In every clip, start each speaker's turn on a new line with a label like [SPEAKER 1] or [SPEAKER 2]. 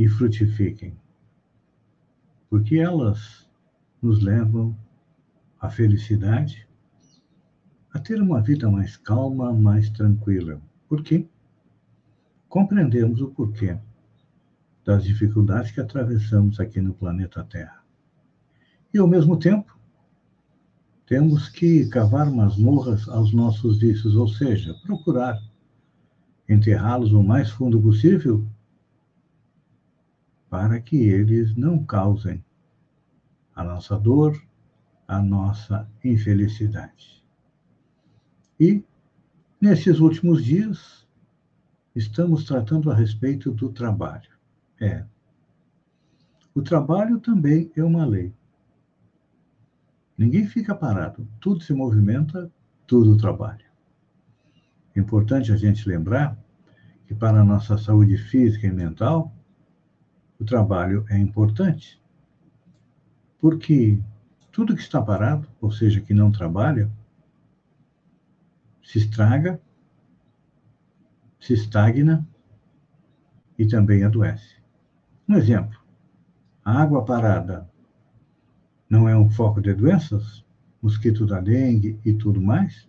[SPEAKER 1] e frutifiquem, porque elas nos levam à felicidade, a ter uma vida mais calma, mais tranquila. Por quê? Compreendemos o porquê das dificuldades que atravessamos aqui no planeta Terra. E, ao mesmo tempo, temos que cavar masmorras aos nossos vícios, ou seja, procurar enterrá-los o mais fundo possível para que eles não causem a nossa dor, a nossa infelicidade. E, nesses últimos dias, estamos tratando a respeito do trabalho. É. O trabalho também é uma lei. Ninguém fica parado, tudo se movimenta, tudo trabalha. É importante a gente lembrar que para a nossa saúde física e mental, o trabalho é importante. Porque tudo que está parado, ou seja, que não trabalha, se estraga, se estagna e também adoece. Um exemplo: a água parada não é um foco de doenças? Mosquito da dengue e tudo mais?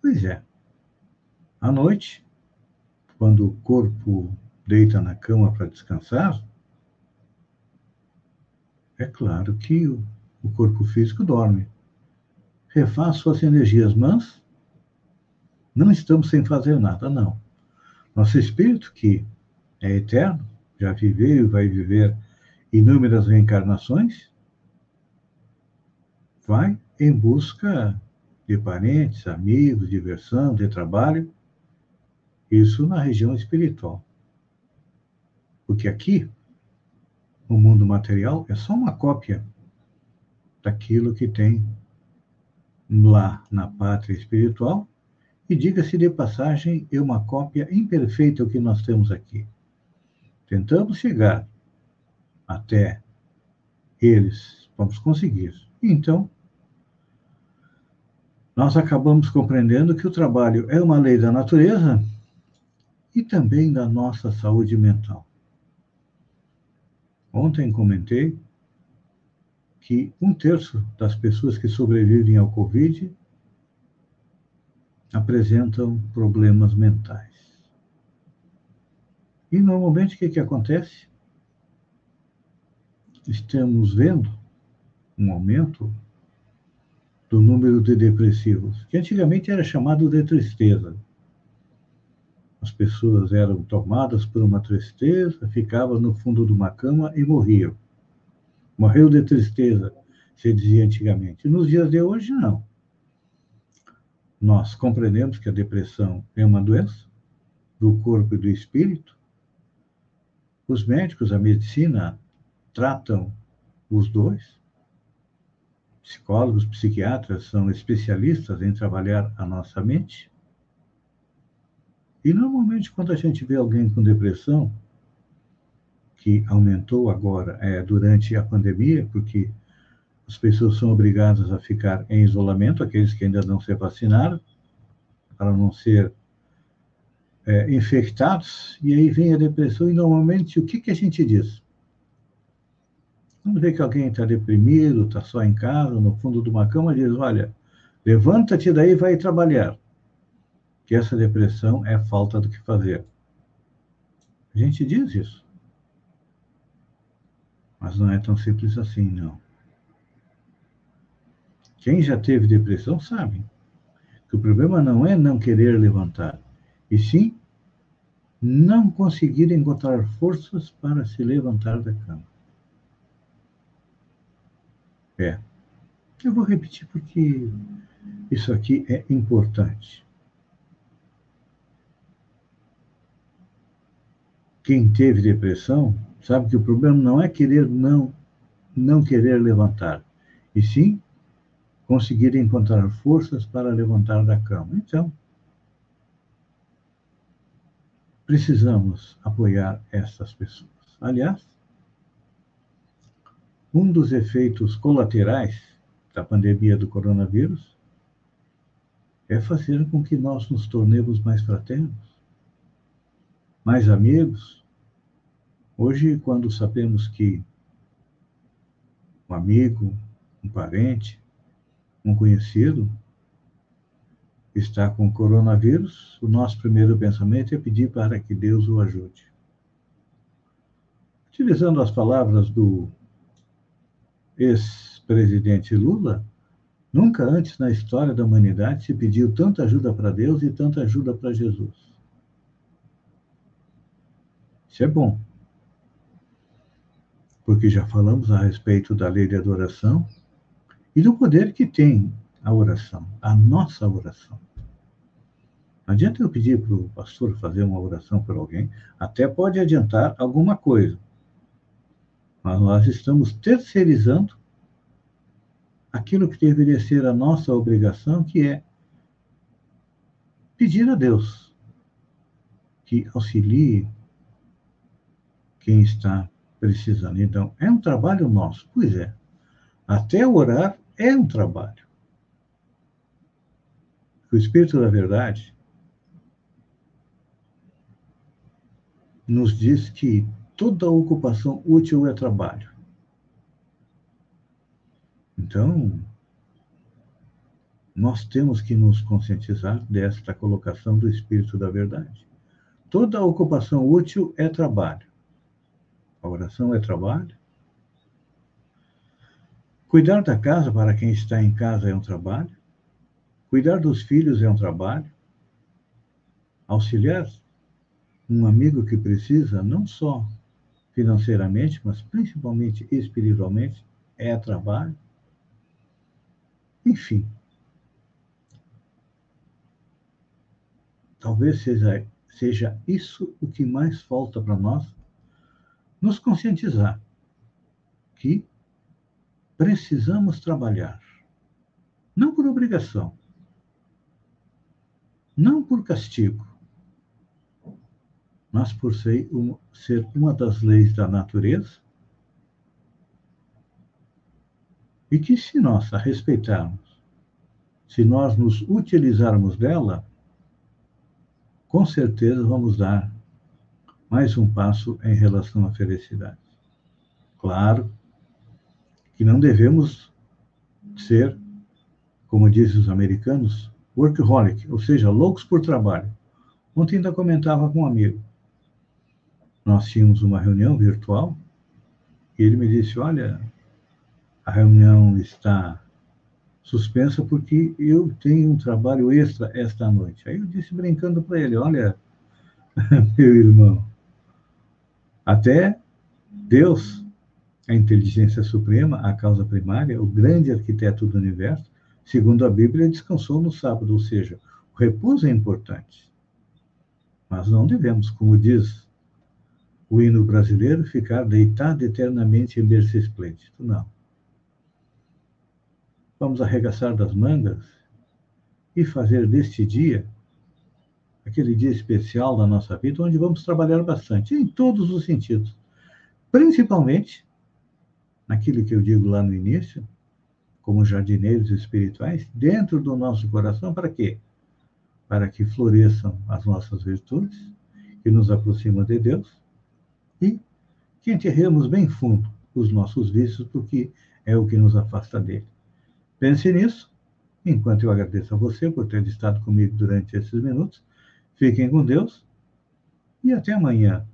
[SPEAKER 1] Pois é. À noite, quando o corpo deita na cama para descansar, é claro que o, corpo físico dorme. Refaz suas energias, mas não estamos sem fazer nada, não. Nosso espírito, que é eterno, já viveu e vai viver inúmeras reencarnações, vai em busca de parentes, amigos, diversão, de trabalho, isso na região espiritual. Porque aqui o mundo material é só uma cópia daquilo que tem lá na pátria espiritual, e diga-se de passagem, é uma cópia imperfeita do que nós temos aqui. Tentamos chegar até eles, vamos conseguir. Então, nós acabamos compreendendo que o trabalho é uma lei da natureza e também da nossa saúde mental. Ontem comentei que um terço das pessoas que sobrevivem ao Covid apresentam problemas mentais. E normalmente o que, que acontece? Estamos vendo um aumento do número de depressivos, que antigamente era chamado de tristeza. As pessoas eram tomadas por uma tristeza, ficavam no fundo de uma cama e morriam. Morreu de tristeza, se dizia antigamente. Nos dias de hoje, não. Nós compreendemos que a depressão é uma doença do corpo e do espírito. Os médicos, a medicina, tratam os dois. Psicólogos, psiquiatras são especialistas em trabalhar a nossa mente. E normalmente, quando a gente vê alguém com depressão, que aumentou agora é, durante a pandemia, porque as pessoas são obrigadas a ficar em isolamento, aqueles que ainda não se vacinaram, para não ser é, infectados, e aí vem a depressão, e normalmente o que, que a gente diz? Quando vê que alguém está deprimido, está só em casa, no fundo de uma cama, diz: Olha, levanta-te daí e vai trabalhar que essa depressão é falta do que fazer. A gente diz isso. Mas não é tão simples assim, não. Quem já teve depressão sabe que o problema não é não querer levantar, e sim não conseguir encontrar forças para se levantar da cama. É. Eu vou repetir porque isso aqui é importante. Quem teve depressão sabe que o problema não é querer não não querer levantar, e sim conseguir encontrar forças para levantar da cama. Então, precisamos apoiar essas pessoas. Aliás, um dos efeitos colaterais da pandemia do coronavírus é fazer com que nós nos tornemos mais fraternos, mais amigos. Hoje, quando sabemos que um amigo, um parente, um conhecido está com coronavírus, o nosso primeiro pensamento é pedir para que Deus o ajude. Utilizando as palavras do ex-presidente Lula, nunca antes na história da humanidade se pediu tanta ajuda para Deus e tanta ajuda para Jesus. Isso é bom. Porque já falamos a respeito da lei de adoração e do poder que tem a oração, a nossa oração. Não adianta eu pedir para o pastor fazer uma oração por alguém, até pode adiantar alguma coisa. Mas nós estamos terceirizando aquilo que deveria ser a nossa obrigação, que é pedir a Deus que auxilie quem está precisando. Então, é um trabalho nosso. Pois é. Até orar é um trabalho. O Espírito da Verdade nos diz que toda ocupação útil é trabalho. Então, nós temos que nos conscientizar desta colocação do Espírito da Verdade. Toda ocupação útil é trabalho. A oração é trabalho, Cuidar da casa para quem está em casa é um trabalho. Cuidar dos filhos é um trabalho. Auxiliar um amigo que precisa, não só financeiramente, mas principalmente espiritualmente, é trabalho. Enfim. Talvez seja, seja isso o que mais falta para nós, nos conscientizar que precisamos trabalhar. Não por obrigação, não por castigo, mas por ser uma das leis da natureza e que, se nós a respeitarmos, se nós nos utilizarmos dela, com certeza vamos dar mais um passo em relação à felicidade. Claro que não devemos ser, como dizem os americanos, workaholic, ou seja, loucos por trabalho. Ontem ainda comentava com um amigo. Nós tínhamos uma reunião virtual e ele me disse: Olha, a reunião está suspensa porque eu tenho um trabalho extra esta noite. Aí eu disse brincando para ele: Olha, meu irmão, até Deus a inteligência suprema, a causa primária, o grande arquiteto do universo, segundo a Bíblia, descansou no sábado, ou seja, o repouso é importante. Mas não devemos, como diz o hino brasileiro, ficar deitado eternamente em berço esplêndido. Não. Vamos arregaçar das mangas e fazer deste dia aquele dia especial da nossa vida, onde vamos trabalhar bastante, em todos os sentidos. Principalmente naquilo que eu digo lá no início, como jardineiros espirituais, dentro do nosso coração, para quê? Para que floresçam as nossas virtudes, que nos aproximam de Deus, e que enterremos bem fundo os nossos vícios, porque é o que nos afasta dele. Pense nisso, enquanto eu agradeço a você por ter estado comigo durante esses minutos. Fiquem com Deus e até amanhã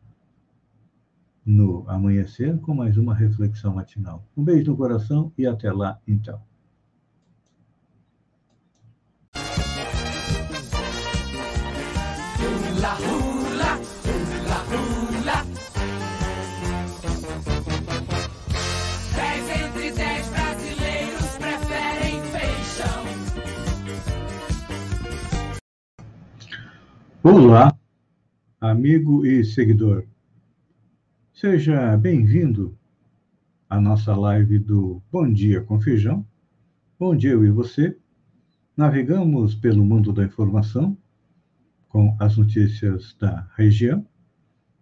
[SPEAKER 1] no amanhecer com mais uma reflexão matinal. Um beijo no coração e até lá, então. Olá, amigo e seguidor. Seja bem-vindo à nossa live do Bom Dia com Feijão. Bom dia, eu e você. Navegamos pelo mundo da informação com as notícias da região,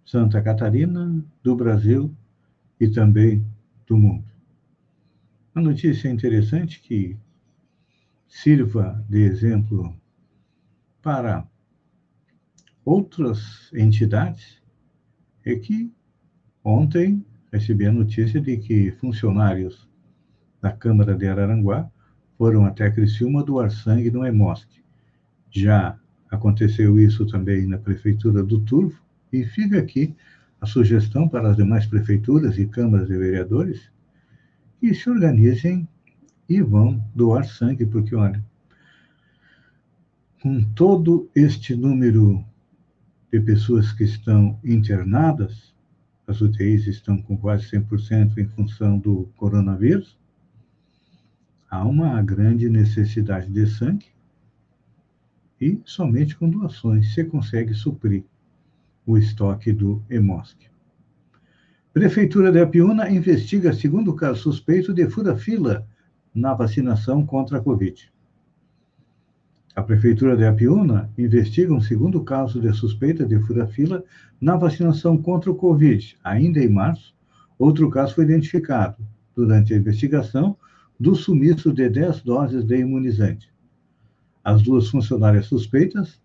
[SPEAKER 1] Santa Catarina, do Brasil e também do mundo. Uma notícia interessante que sirva de exemplo para outras entidades é que ontem recebi a notícia de que funcionários da Câmara de Araranguá foram até Criciúma doar sangue no EMOSC. Já aconteceu isso também na Prefeitura do Turvo, e fica aqui a sugestão para as demais prefeituras e câmaras de vereadores que se organizem e vão doar sangue, porque, olha, com todo este número de pessoas que estão internadas, as UTIs estão com quase 100% em função do coronavírus, há uma grande necessidade de sangue e somente com doações se consegue suprir o estoque do EMOSC. Prefeitura de Apiúna investiga segundo caso suspeito de fura-fila na vacinação contra a Covid. A Prefeitura de Apiúna investiga um segundo caso de suspeita de fura-fila na vacinação contra o Covid. Ainda em março, outro caso foi identificado durante a investigação do sumiço de 10 doses de imunizante. As duas funcionárias suspeitas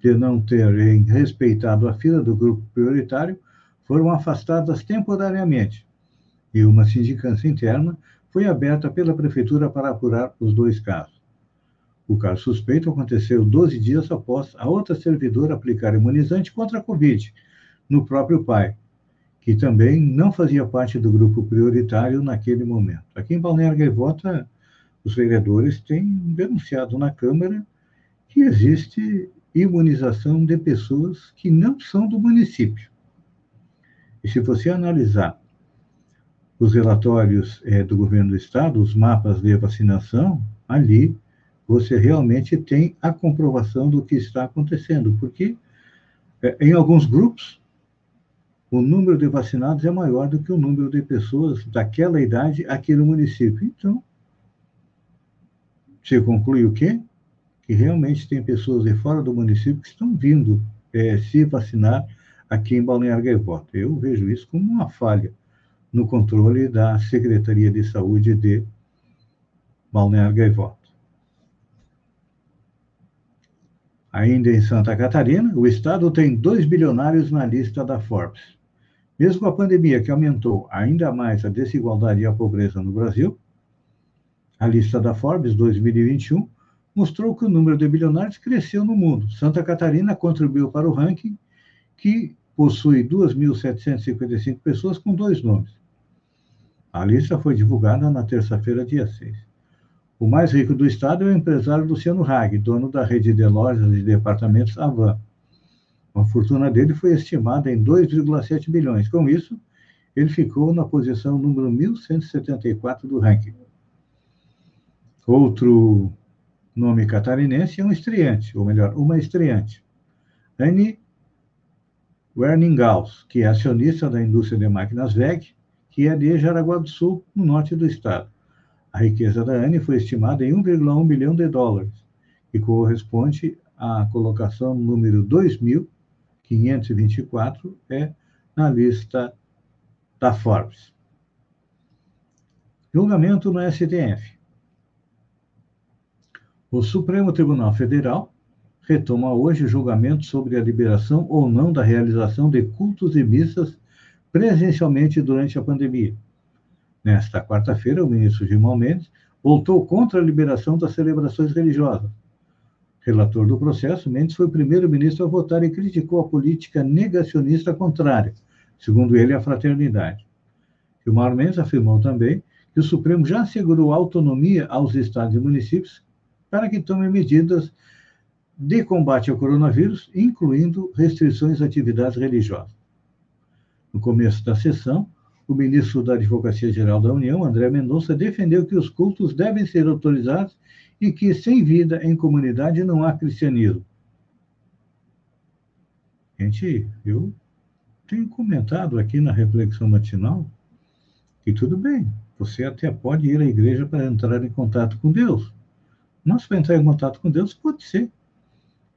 [SPEAKER 1] de não terem respeitado a fila do grupo prioritário foram afastadas temporariamente e uma sindicância interna foi aberta pela prefeitura para apurar os dois casos. O caso suspeito aconteceu 12 dias após a outra servidora aplicar imunizante contra a Covid no próprio pai, que também não fazia parte do grupo prioritário naquele momento. Aqui em Balneário Gaivota, os vereadores têm denunciado na Câmara que existe imunização de pessoas que não são do município. E se você analisar os relatórios é, do governo do estado, os mapas de vacinação, ali você realmente tem a comprovação do que está acontecendo, porque é, em alguns grupos o número de vacinados é maior do que o número de pessoas daquela idade aqui no município. Então, se conclui o quê? Que realmente tem pessoas de fora do município que estão vindo é, se vacinar aqui em Balneário Gaivota. Eu vejo isso como uma falha no controle da Secretaria de Saúde de Balneário Gaivota. Ainda em Santa Catarina, o estado tem dois bilionários na lista da Forbes. Mesmo a pandemia que aumentou ainda mais a desigualdade e a pobreza no Brasil, a lista da Forbes 2021 mostrou que o número de bilionários cresceu no mundo. Santa Catarina contribuiu para o ranking que possui 2.755 pessoas com dois nomes. A lista foi divulgada na terça-feira, dia 6. O mais rico do estado é o empresário Luciano Hag, dono da rede de lojas e departamentos Avan. A fortuna dele foi estimada em 2,7 bilhões. Com isso, ele ficou na posição número 1174 do ranking. Outro nome catarinense é um estreante, ou melhor, uma estreante. Anne Werningaus, que é acionista da indústria de máquinas VEG, que é de Jaraguá do Sul, no norte do estado. A riqueza da Anne foi estimada em 1,1 bilhão de dólares, que corresponde à colocação número 2.524 é na lista da Forbes. Julgamento no STF. O Supremo Tribunal Federal retoma hoje o julgamento sobre a liberação ou não da realização de cultos e missas presencialmente durante a pandemia. Nesta quarta-feira, o ministro Gilmar Mendes voltou contra a liberação das celebrações religiosas. Relator do processo, Mendes foi o primeiro ministro a votar e criticou a política negacionista contrária, segundo ele, à fraternidade. Gilmar Mendes afirmou também que o Supremo já assegurou autonomia aos estados e municípios para que tomem medidas de combate ao coronavírus, incluindo restrições a atividades religiosas. No começo da sessão, o ministro da Advocacia Geral da União, André Mendonça, defendeu que os cultos devem ser autorizados e que, sem vida em comunidade, não há cristianismo. Gente, eu tenho comentado aqui na reflexão matinal que tudo bem, você até pode ir à igreja para entrar em contato com Deus. Mas para entrar em contato com Deus, pode ser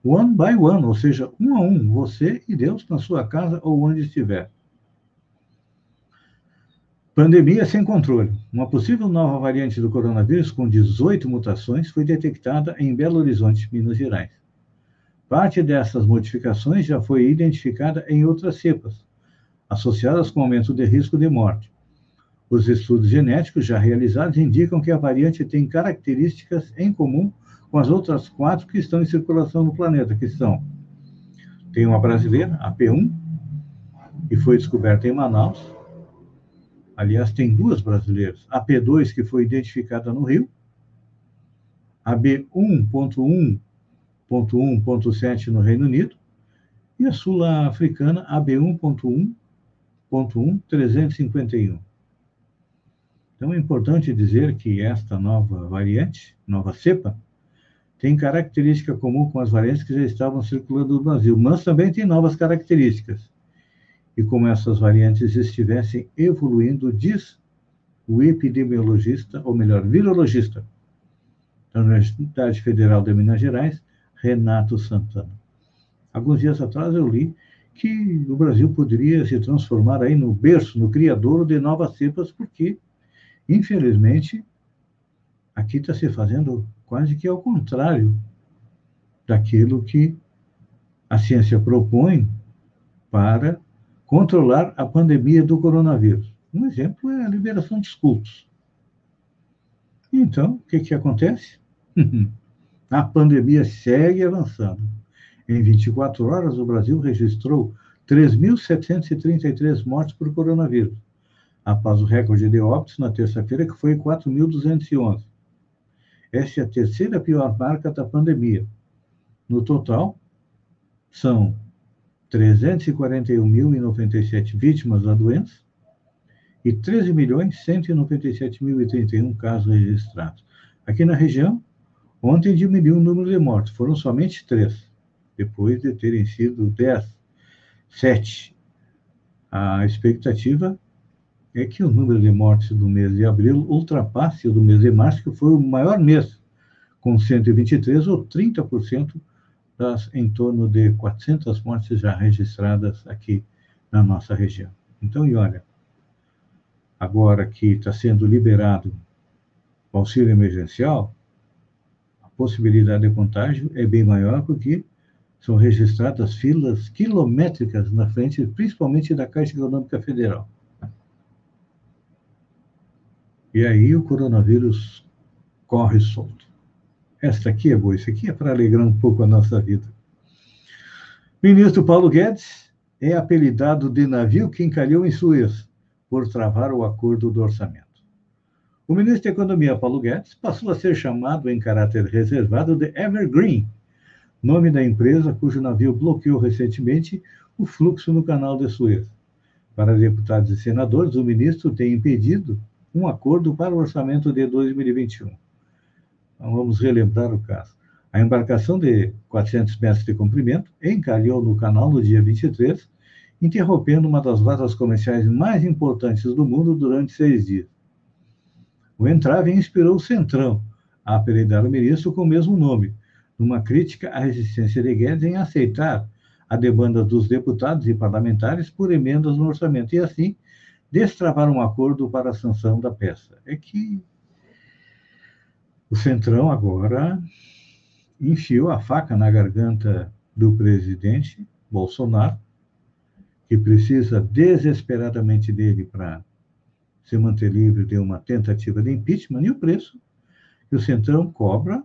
[SPEAKER 1] one by one, ou seja, um a um, você e Deus na sua casa ou onde estiver. Pandemia sem controle. Uma possível nova variante do coronavírus com 18 mutações foi detectada em Belo Horizonte, Minas Gerais. Parte dessas modificações já foi identificada em outras cepas, associadas com aumento de risco de morte. Os estudos genéticos já realizados indicam que a variante tem características em comum com as outras quatro que estão em circulação no planeta, que são tem uma brasileira, a P1, que foi descoberta em Manaus, Aliás, tem duas brasileiras. A P2, que foi identificada no Rio, a B1.1.1.7 no Reino Unido, e a sul-africana, a B1.1.1.351. Então, é importante dizer que esta nova variante, nova cepa, tem característica comum com as variantes que já estavam circulando no Brasil, mas também tem novas características e como essas variantes estivessem evoluindo, diz o epidemiologista, ou melhor, virologista da Universidade Federal de Minas Gerais, Renato Santana. Alguns dias atrás eu li que o Brasil poderia se transformar aí no berço, no criador de novas cepas, porque, infelizmente, aqui está se fazendo quase que ao contrário daquilo que a ciência propõe para controlar a pandemia do coronavírus. Um exemplo é a liberação dos cultos. Então, o que, que acontece? a pandemia segue avançando. Em 24 horas, o Brasil registrou 3.733 mortes por coronavírus, após o recorde de óbitos na terça-feira, que foi 4.211. Esta é a terceira pior marca da pandemia. No total, são 341.097 vítimas da doença e 13.197.031 casos registrados. Aqui na região, ontem diminuiu o número de mortes, foram somente três, depois de terem sido 10, 7. A expectativa é que o número de mortes do mês de abril ultrapasse o do mês de março, que foi o maior mês, com 123 ou 30% das em torno de 400 mortes já registradas aqui na nossa região. Então, e olha, agora que está sendo liberado o auxílio emergencial, a possibilidade de contágio é bem maior porque são registradas filas quilométricas na frente, principalmente da Caixa Econômica Federal. E aí o coronavírus corre solto. Esta aqui é boa, isso aqui é para alegrar um pouco a nossa vida. Ministro Paulo Guedes é apelidado de navio que encalhou em Suez por travar o acordo do orçamento. O ministro da Economia, Paulo Guedes, passou a ser chamado em caráter reservado de Evergreen, nome da empresa cujo navio bloqueou recentemente o fluxo no canal de Suez. Para deputados e senadores, o ministro tem impedido um acordo para o orçamento de 2021. Então, vamos relembrar o caso. A embarcação de 400 metros de comprimento encalhou no canal no dia 23, interrompendo uma das rotas comerciais mais importantes do mundo durante seis dias. O entrave inspirou o Centrão a apelidar o ministro com o mesmo nome, numa crítica à resistência de Guedes em aceitar a demanda dos deputados e parlamentares por emendas no orçamento e, assim, destravar um acordo para a sanção da peça. É que o Centrão agora enfiou a faca na garganta do presidente Bolsonaro, que precisa desesperadamente dele para se manter livre de uma tentativa de impeachment, e o preço que o Centrão cobra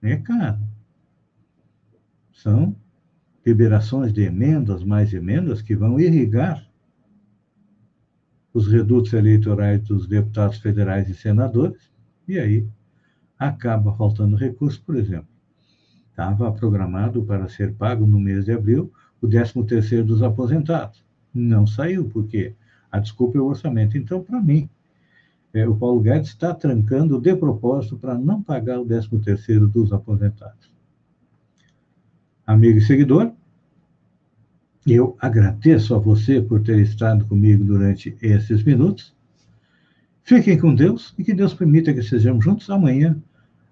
[SPEAKER 1] é caro. São liberações de emendas, mais emendas, que vão irrigar os redutos eleitorais dos deputados federais e senadores, e aí acaba faltando recurso, por exemplo. Estava programado para ser pago no mês de abril o 13º dos aposentados. Não saiu, porque a desculpa é o orçamento. Então, para mim, é, o Paulo Guedes está trancando de propósito para não pagar o 13º dos aposentados. Amigo e seguidor, Eu agradeço a você por ter estado comigo durante esses minutos. Fiquem com Deus e que Deus permita que sejamos juntos amanhã,